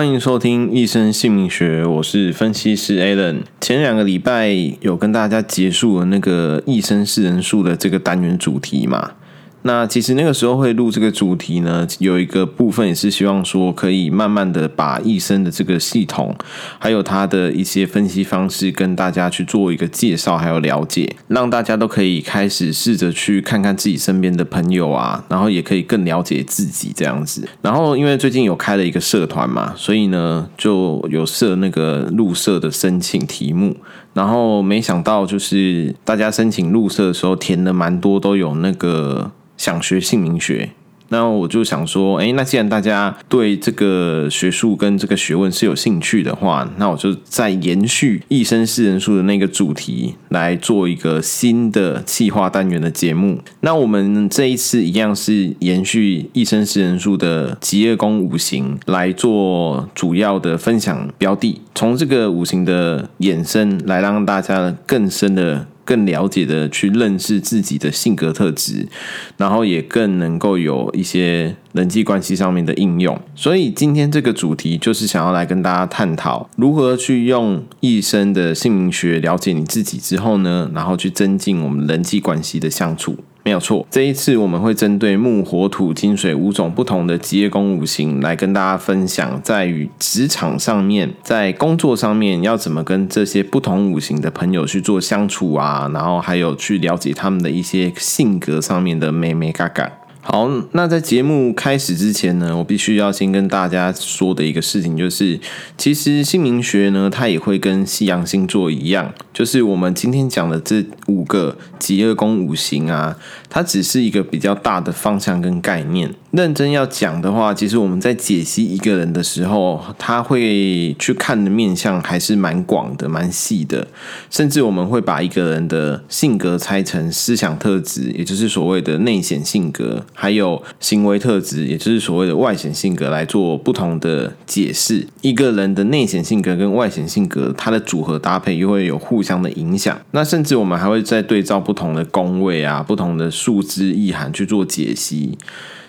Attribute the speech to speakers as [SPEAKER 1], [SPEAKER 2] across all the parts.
[SPEAKER 1] 欢迎收听一生姓名学，我是分析师 Alan。前两个礼拜有跟大家结束了那个一生是人数的这个单元主题嘛？那其实那个时候会录这个主题呢，有一个部分也是希望说可以慢慢的把一生的这个系统，还有它的一些分析方式跟大家去做一个介绍，还有了解，让大家都可以开始试着去看看自己身边的朋友啊，然后也可以更了解自己这样子。然后因为最近有开了一个社团嘛，所以呢就有设那个入社的申请题目，然后没想到就是大家申请入社的时候填的蛮多，都有那个。想学姓名学，那我就想说，哎，那既然大家对这个学术跟这个学问是有兴趣的话，那我就再延续一生四人数的那个主题来做一个新的企划单元的节目。那我们这一次一样是延续一生四人数的疾厄宫五行来做主要的分享标的，从这个五行的衍生来让大家更深的。更了解的去认识自己的性格特质，然后也更能够有一些人际关系上面的应用。所以今天这个主题就是想要来跟大家探讨如何去用一生的姓名学了解你自己之后呢，然后去增进我们人际关系的相处。没有错，这一次我们会针对木、火、土、金、水五种不同的职业宫五行来跟大家分享，在于职场上面，在工作上面要怎么跟这些不同五行的朋友去做相处啊，然后还有去了解他们的一些性格上面的美眉嘎嘎。好，那在节目开始之前呢，我必须要先跟大家说的一个事情就是，其实姓名学呢，它也会跟西洋星座一样，就是我们今天讲的这五个极恶宫五行啊，它只是一个比较大的方向跟概念。认真要讲的话，其实我们在解析一个人的时候，他会去看的面相还是蛮广的、蛮细的，甚至我们会把一个人的性格拆成思想特质，也就是所谓的内显性格。还有行为特质，也就是所谓的外显性格，来做不同的解释。一个人的内显性格跟外显性格，它的组合搭配又会有互相的影响。那甚至我们还会再对照不同的宫位啊、不同的数字意涵去做解析。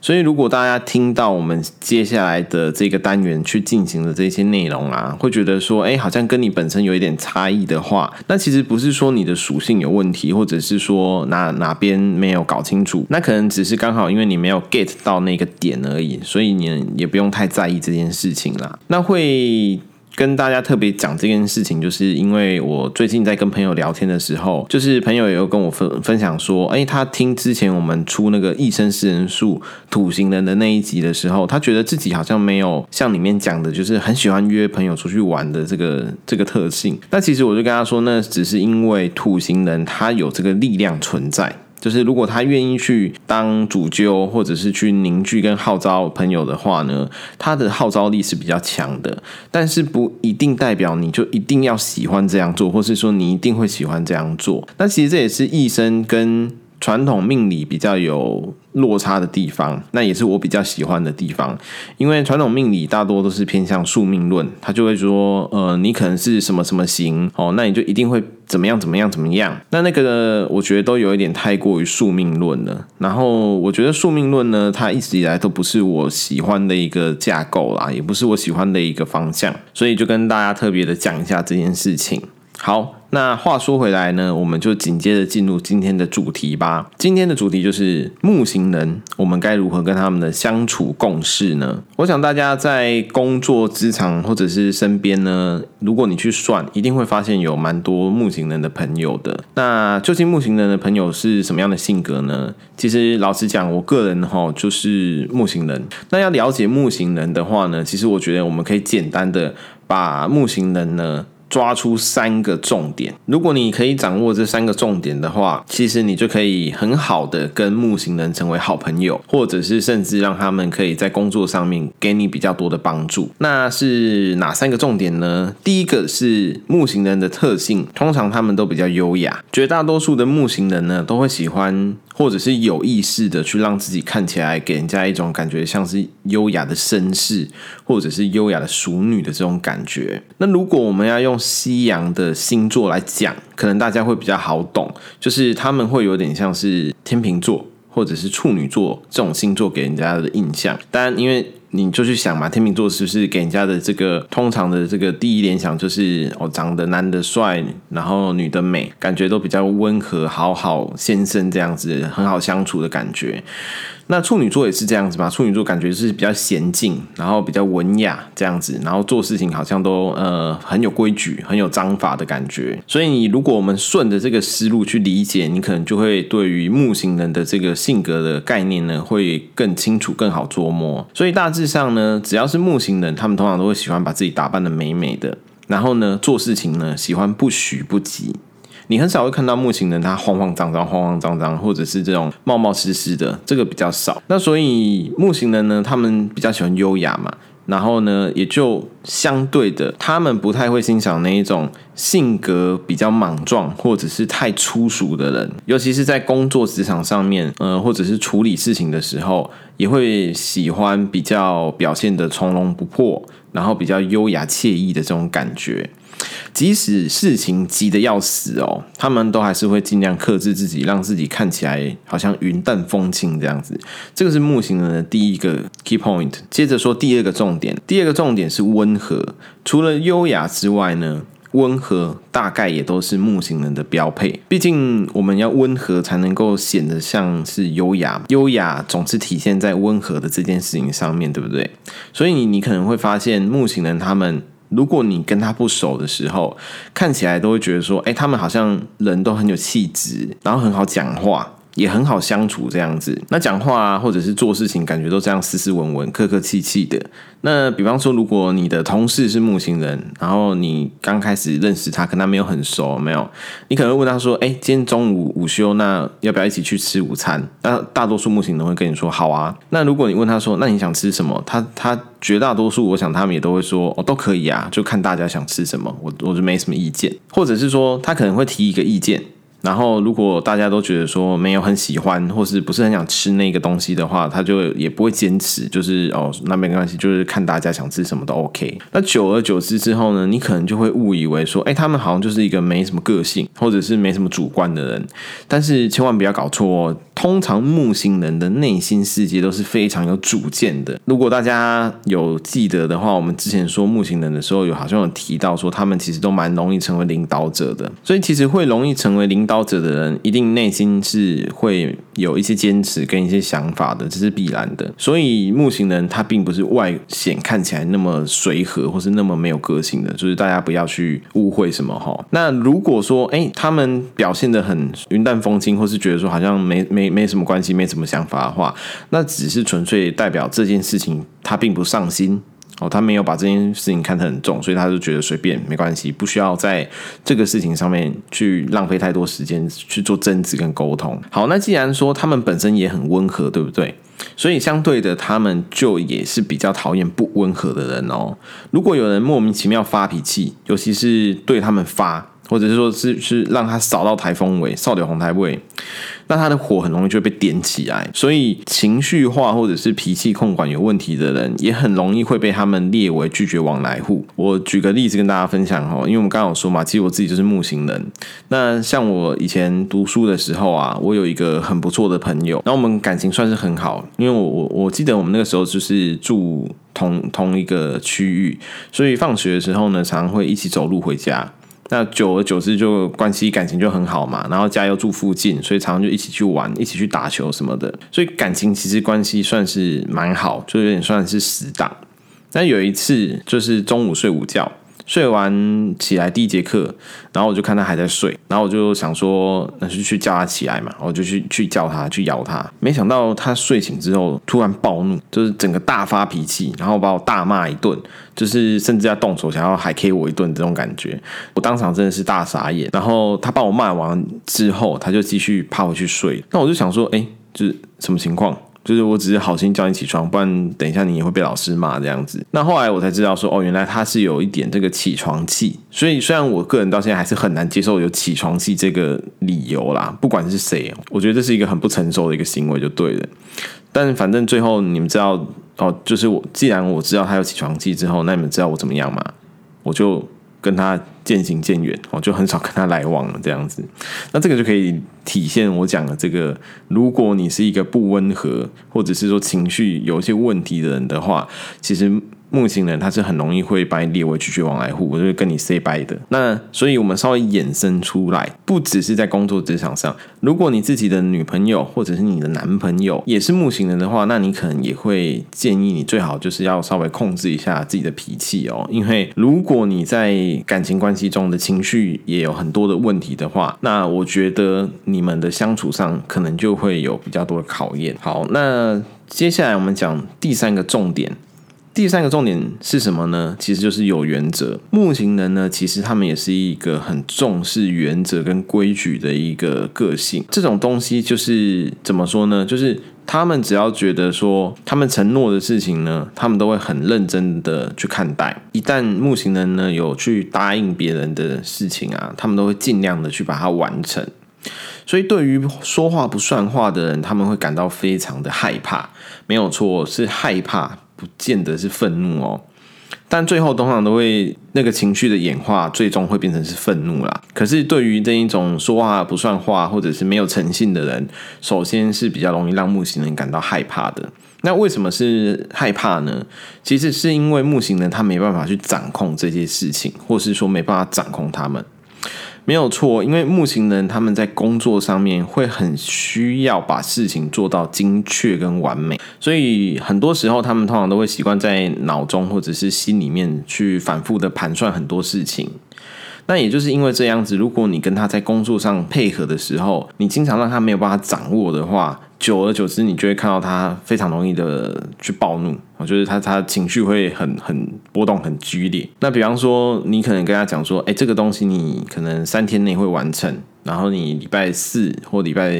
[SPEAKER 1] 所以，如果大家听到我们接下来的这个单元去进行的这些内容啊，会觉得说，哎，好像跟你本身有一点差异的话，那其实不是说你的属性有问题，或者是说哪哪边没有搞清楚，那可能只是刚好因为你没有 get 到那个点而已，所以你也不用太在意这件事情啦。那会。跟大家特别讲这件事情，就是因为我最近在跟朋友聊天的时候，就是朋友也有跟我分分享说，哎，他听之前我们出那个一生识人术土型人的那一集的时候，他觉得自己好像没有像里面讲的，就是很喜欢约朋友出去玩的这个这个特性。那其实我就跟他说，那只是因为土型人他有这个力量存在。就是如果他愿意去当主揪，或者是去凝聚跟号召朋友的话呢，他的号召力是比较强的。但是不一定代表你就一定要喜欢这样做，或是说你一定会喜欢这样做。那其实这也是一生跟传统命理比较有落差的地方，那也是我比较喜欢的地方。因为传统命理大多都是偏向宿命论，他就会说，呃，你可能是什么什么型哦，那你就一定会怎么样怎么样怎么样。那那个呢，我觉得都有一点太过于宿命论了。然后我觉得宿命论呢，它一直以来都不是我喜欢的一个架构啦，也不是我喜欢的一个方向，所以就跟大家特别的讲一下这件事情。好。那话说回来呢，我们就紧接着进入今天的主题吧。今天的主题就是木型人，我们该如何跟他们的相处共事呢？我想大家在工作职场或者是身边呢，如果你去算，一定会发现有蛮多木型人的朋友的。那究竟木型人的朋友是什么样的性格呢？其实老实讲，我个人哈就是木型人。那要了解木型人的话呢，其实我觉得我们可以简单的把木型人呢。抓出三个重点，如果你可以掌握这三个重点的话，其实你就可以很好的跟木星人成为好朋友，或者是甚至让他们可以在工作上面给你比较多的帮助。那是哪三个重点呢？第一个是木星人的特性，通常他们都比较优雅，绝大多数的木星人呢都会喜欢。或者是有意识的去让自己看起来给人家一种感觉，像是优雅的绅士，或者是优雅的淑女的这种感觉。那如果我们要用西洋的星座来讲，可能大家会比较好懂，就是他们会有点像是天秤座或者是处女座这种星座给人家的印象。当然，因为你就去想嘛，天秤座是不是给人家的这个通常的这个第一联想就是哦，长得男的帅，然后女的美，感觉都比较温和、好好先生这样子，很好相处的感觉。那处女座也是这样子吧？处女座感觉是比较娴静，然后比较文雅这样子，然后做事情好像都呃很有规矩、很有章法的感觉。所以你如果我们顺着这个思路去理解，你可能就会对于木星人的这个性格的概念呢，会更清楚、更好琢磨。所以大致事上呢，只要是木型人，他们通常都会喜欢把自己打扮的美美的，然后呢，做事情呢喜欢不徐不急。你很少会看到木型人他慌慌张张、慌慌张张，或者是这种冒冒失失的，这个比较少。那所以木型人呢，他们比较喜欢优雅嘛，然后呢，也就相对的，他们不太会欣赏那一种性格比较莽撞或者是太粗俗的人，尤其是在工作职场上面，呃，或者是处理事情的时候，也会喜欢比较表现的从容不迫，然后比较优雅惬意的这种感觉。即使事情急得要死哦，他们都还是会尽量克制自己，让自己看起来好像云淡风轻这样子。这个是木星人的第一个 key point。接着说第二个重点，第二个重点是温和。除了优雅之外呢，温和大概也都是木星人的标配。毕竟我们要温和才能够显得像是优雅，优雅总是体现在温和的这件事情上面对不对？所以你你可能会发现木星人他们。如果你跟他不熟的时候，看起来都会觉得说，哎，他们好像人都很有气质，然后很好讲话。也很好相处这样子，那讲话啊，或者是做事情，感觉都这样斯斯文文、客客气气的。那比方说，如果你的同事是木星人，然后你刚开始认识他，跟他没有很熟，没有，你可能会问他说：“哎，今天中午午休，那要不要一起去吃午餐？”那大多数木星人会跟你说：“好啊。”那如果你问他说：“那你想吃什么？”他他绝大多数，我想他们也都会说：“哦，都可以啊，就看大家想吃什么，我我就没什么意见。”或者是说，他可能会提一个意见。然后，如果大家都觉得说没有很喜欢，或是不是很想吃那个东西的话，他就也不会坚持，就是哦，那没关系，就是看大家想吃什么都 OK。那久而久之之后呢，你可能就会误以为说，哎，他们好像就是一个没什么个性，或者是没什么主观的人。但是千万不要搞错哦，通常木星人的内心世界都是非常有主见的。如果大家有记得的话，我们之前说木星人的时候，有好像有提到说，他们其实都蛮容易成为领导者的，所以其实会容易成为领。导者的人一定内心是会有一些坚持跟一些想法的，这是必然的。所以木型人他并不是外显看起来那么随和，或是那么没有个性的，就是大家不要去误会什么哈。那如果说哎，他们表现得很云淡风轻，或是觉得说好像没没没什么关系，没什么想法的话，那只是纯粹代表这件事情他并不上心。哦，他没有把这件事情看得很重，所以他就觉得随便没关系，不需要在这个事情上面去浪费太多时间去做争执跟沟通。好，那既然说他们本身也很温和，对不对？所以相对的，他们就也是比较讨厌不温和的人哦。如果有人莫名其妙发脾气，尤其是对他们发。或者是说，是是让他扫到台风尾，扫到红台位，那他的火很容易就会被点起来。所以情绪化或者是脾气控管有问题的人，也很容易会被他们列为拒绝往来户。我举个例子跟大家分享哈，因为我们刚刚有说嘛，其实我自己就是木星人。那像我以前读书的时候啊，我有一个很不错的朋友，那我们感情算是很好，因为我我我记得我们那个时候就是住同同一个区域，所以放学的时候呢，常常会一起走路回家。那久而久之就关系感情就很好嘛，然后家又住附近，所以常常就一起去玩，一起去打球什么的，所以感情其实关系算是蛮好，就有点算是死党。但有一次就是中午睡午觉。睡完起来第一节课，然后我就看他还在睡，然后我就想说，那就去叫他起来嘛，我就去去叫他，去摇他。没想到他睡醒之后突然暴怒，就是整个大发脾气，然后把我大骂一顿，就是甚至要动手想要还 K 我一顿这种感觉。我当场真的是大傻眼。然后他把我骂完之后，他就继续趴回去睡。那我就想说，哎，就是什么情况？就是我只是好心叫你起床，不然等一下你也会被老师骂这样子。那后来我才知道说，哦，原来他是有一点这个起床气。所以虽然我个人到现在还是很难接受有起床气这个理由啦，不管是谁，我觉得这是一个很不成熟的一个行为就对了。但反正最后你们知道哦，就是我既然我知道他有起床气之后，那你们知道我怎么样吗？我就。跟他渐行渐远，我，就很少跟他来往了这样子。那这个就可以体现我讲的这个，如果你是一个不温和，或者是说情绪有一些问题的人的话，其实。木星人他是很容易会把你列为拒绝往来户，我就会跟你 say bye 的。那所以我们稍微衍生出来，不只是在工作职场上，如果你自己的女朋友或者是你的男朋友也是木星人的话，那你可能也会建议你最好就是要稍微控制一下自己的脾气哦，因为如果你在感情关系中的情绪也有很多的问题的话，那我觉得你们的相处上可能就会有比较多的考验。好，那接下来我们讲第三个重点。第三个重点是什么呢？其实就是有原则。木星人呢，其实他们也是一个很重视原则跟规矩的一个个性。这种东西就是怎么说呢？就是他们只要觉得说他们承诺的事情呢，他们都会很认真的去看待。一旦木星人呢有去答应别人的事情啊，他们都会尽量的去把它完成。所以对于说话不算话的人，他们会感到非常的害怕。没有错，是害怕。不见得是愤怒哦，但最后通常都会那个情绪的演化，最终会变成是愤怒啦。可是对于这一种说话不算话或者是没有诚信的人，首先是比较容易让木星人感到害怕的。那为什么是害怕呢？其实是因为木星人他没办法去掌控这些事情，或是说没办法掌控他们。没有错，因为木星人他们在工作上面会很需要把事情做到精确跟完美，所以很多时候他们通常都会习惯在脑中或者是心里面去反复的盘算很多事情。那也就是因为这样子，如果你跟他在工作上配合的时候，你经常让他没有办法掌握的话，久而久之，你就会看到他非常容易的去暴怒，我就是他他情绪会很很波动很剧烈。那比方说，你可能跟他讲说，哎，这个东西你可能三天内会完成，然后你礼拜四或礼拜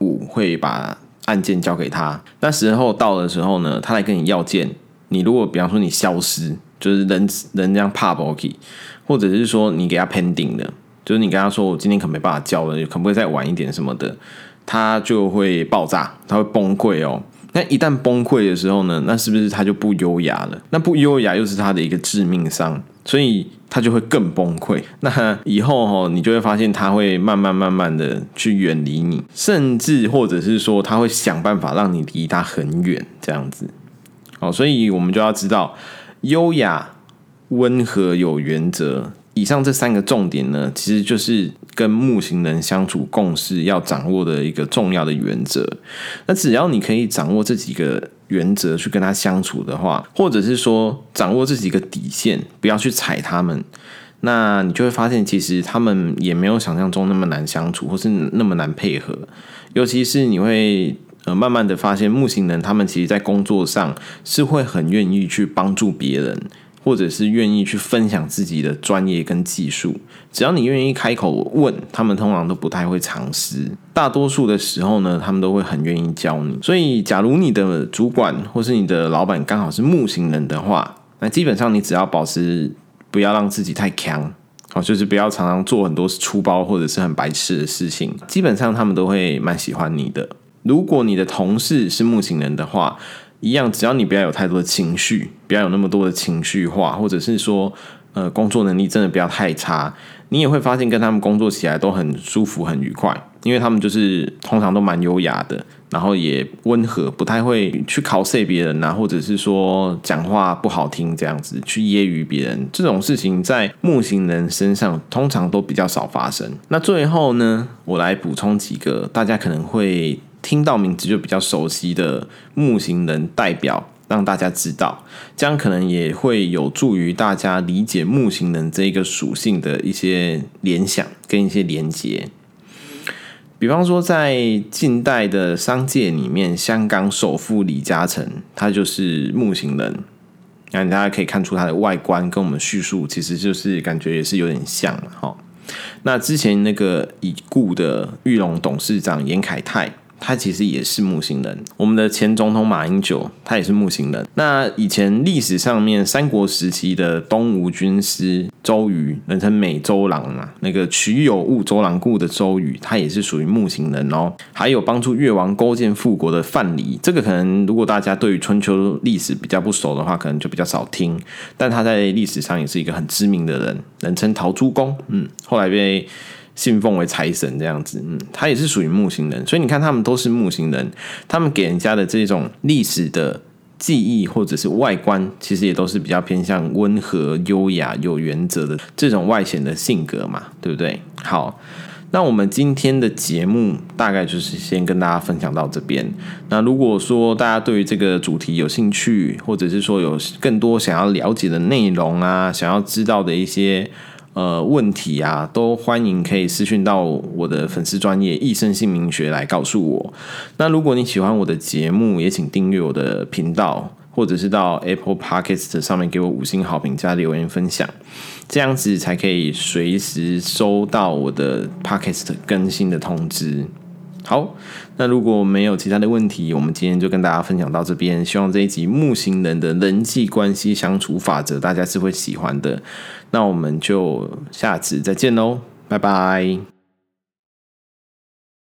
[SPEAKER 1] 五会把案件交给他。那时候到的时候呢，他来跟你要件，你如果比方说你消失，就是人人这样怕不 OK。或者是说你给他 pending 的，就是你跟他说我今天可没办法交了，可不可以再晚一点什么的，他就会爆炸，他会崩溃哦。那一旦崩溃的时候呢，那是不是他就不优雅了？那不优雅又是他的一个致命伤，所以他就会更崩溃。那以后哦，你就会发现他会慢慢慢慢的去远离你，甚至或者是说他会想办法让你离他很远，这样子。好，所以我们就要知道优雅。温和有原则，以上这三个重点呢，其实就是跟木星人相处共事要掌握的一个重要的原则。那只要你可以掌握这几个原则去跟他相处的话，或者是说掌握这几个底线，不要去踩他们，那你就会发现，其实他们也没有想象中那么难相处，或是那么难配合。尤其是你会呃慢慢的发现，木星人他们其实在工作上是会很愿意去帮助别人。或者是愿意去分享自己的专业跟技术，只要你愿意开口问，他们通常都不太会藏私。大多数的时候呢，他们都会很愿意教你。所以，假如你的主管或是你的老板刚好是木星人的话，那基本上你只要保持不要让自己太强，哦，就是不要常常做很多粗暴或者是很白痴的事情，基本上他们都会蛮喜欢你的。如果你的同事是木星人的话，一样，只要你不要有太多的情绪，不要有那么多的情绪化，或者是说，呃，工作能力真的不要太差，你也会发现跟他们工作起来都很舒服、很愉快，因为他们就是通常都蛮优雅的，然后也温和，不太会去考试别人啊，或者是说讲话不好听这样子去揶揄别人，这种事情在木星人身上通常都比较少发生。那最后呢，我来补充几个大家可能会。听到名字就比较熟悉的木星人代表，让大家知道，这样可能也会有助于大家理解木星人这一个属性的一些联想跟一些连结。比方说，在近代的商界里面，香港首富李嘉诚，他就是木星人。那大家可以看出他的外观跟我们叙述，其实就是感觉也是有点像哈。那之前那个已故的裕隆董事长严凯泰。他其实也是木星人。我们的前总统马英九，他也是木星人。那以前历史上面三国时期的东吴军师周瑜，人称美周郎嘛，那个曲有误周郎顾的周瑜，他也是属于木星人哦。还有帮助越王勾践复国的范蠡，这个可能如果大家对于春秋历史比较不熟的话，可能就比较少听。但他在历史上也是一个很知名的人，人称陶朱公，嗯，后来被。信奉为财神这样子，嗯，他也是属于木星人，所以你看他们都是木星人，他们给人家的这种历史的记忆或者是外观，其实也都是比较偏向温和、优雅、有原则的这种外显的性格嘛，对不对？好，那我们今天的节目大概就是先跟大家分享到这边。那如果说大家对于这个主题有兴趣，或者是说有更多想要了解的内容啊，想要知道的一些。呃，问题啊，都欢迎可以私讯到我的粉丝专业一生姓名学来告诉我。那如果你喜欢我的节目，也请订阅我的频道，或者是到 Apple Podcast 上面给我五星好评加留言分享，这样子才可以随时收到我的 Podcast 更新的通知。好，那如果没有其他的问题，我们今天就跟大家分享到这边。希望这一集木星人的人际关系相处法则，大家是会喜欢的。那我们就下次再见喽，拜拜。